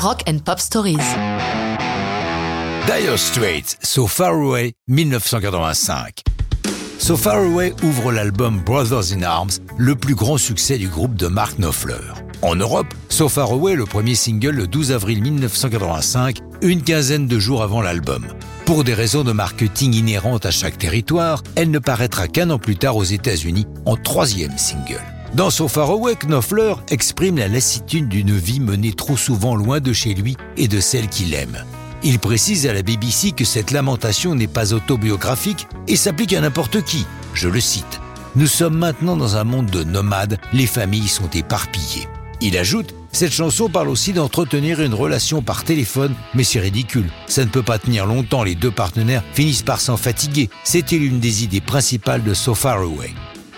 Rock and Pop Stories. Dire Straits, So Far Away, 1985. So Far Away ouvre l'album Brothers in Arms, le plus grand succès du groupe de Mark Knopfler. En Europe, So Far Away le premier single le 12 avril 1985, une quinzaine de jours avant l'album. Pour des raisons de marketing inhérentes à chaque territoire, elle ne paraîtra qu'un an plus tard aux États-Unis en troisième single. Dans So Far Away, Knopfler exprime la lassitude d'une vie menée trop souvent loin de chez lui et de celle qu'il aime. Il précise à la BBC que cette lamentation n'est pas autobiographique et s'applique à n'importe qui. Je le cite. Nous sommes maintenant dans un monde de nomades, les familles sont éparpillées. Il ajoute cette chanson parle aussi d'entretenir une relation par téléphone, mais c'est ridicule. Ça ne peut pas tenir longtemps, les deux partenaires finissent par s'en fatiguer. C'était l'une des idées principales de So Far Away.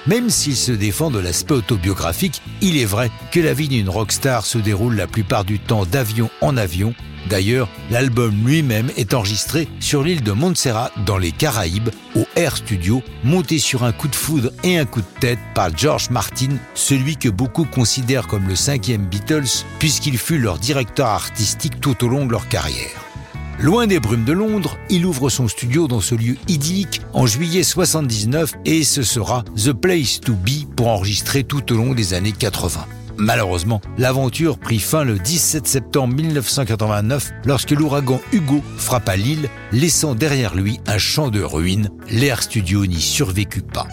Même s'il se défend de l'aspect autobiographique, il est vrai que la vie d'une rockstar se déroule la plupart du temps d'avion en avion. D'ailleurs, l'album lui-même est enregistré sur l'île de Montserrat dans les Caraïbes, au Air Studio, monté sur un coup de foudre et un coup de tête par George Martin, celui que beaucoup considèrent comme le cinquième Beatles, puisqu'il fut leur directeur artistique tout au long de leur carrière. Loin des brumes de Londres, il ouvre son studio dans ce lieu idyllique en juillet 79 et ce sera The Place to Be pour enregistrer tout au long des années 80. Malheureusement, l'aventure prit fin le 17 septembre 1989 lorsque l'ouragan Hugo frappa l'île, laissant derrière lui un champ de ruines. L'air studio n'y survécut pas.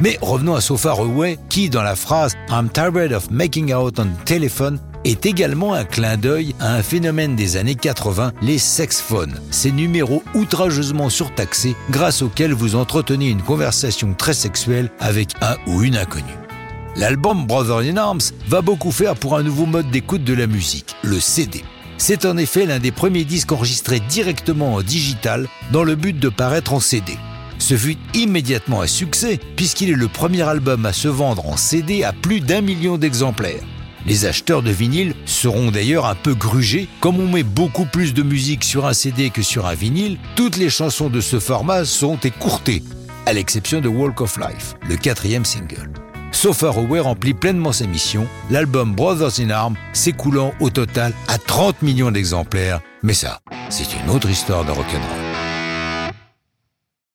Mais revenons à Sofa Away, qui, dans la phrase I'm tired of making out on the telephone, est également un clin d'œil à un phénomène des années 80, les sexphones, ces numéros outrageusement surtaxés grâce auxquels vous entretenez une conversation très sexuelle avec un ou une inconnue. L'album Brothers in Arms va beaucoup faire pour un nouveau mode d'écoute de la musique, le CD. C'est en effet l'un des premiers disques enregistrés directement en digital dans le but de paraître en CD. Ce fut immédiatement un succès puisqu'il est le premier album à se vendre en CD à plus d'un million d'exemplaires. Les acheteurs de vinyle seront d'ailleurs un peu grugés. Comme on met beaucoup plus de musique sur un CD que sur un vinyle, toutes les chansons de ce format sont écourtées, à l'exception de Walk of Life, le quatrième single. So Far Away remplit pleinement sa mission, l'album Brothers in Arms s'écoulant au total à 30 millions d'exemplaires. Mais ça, c'est une autre histoire de rock'n'roll.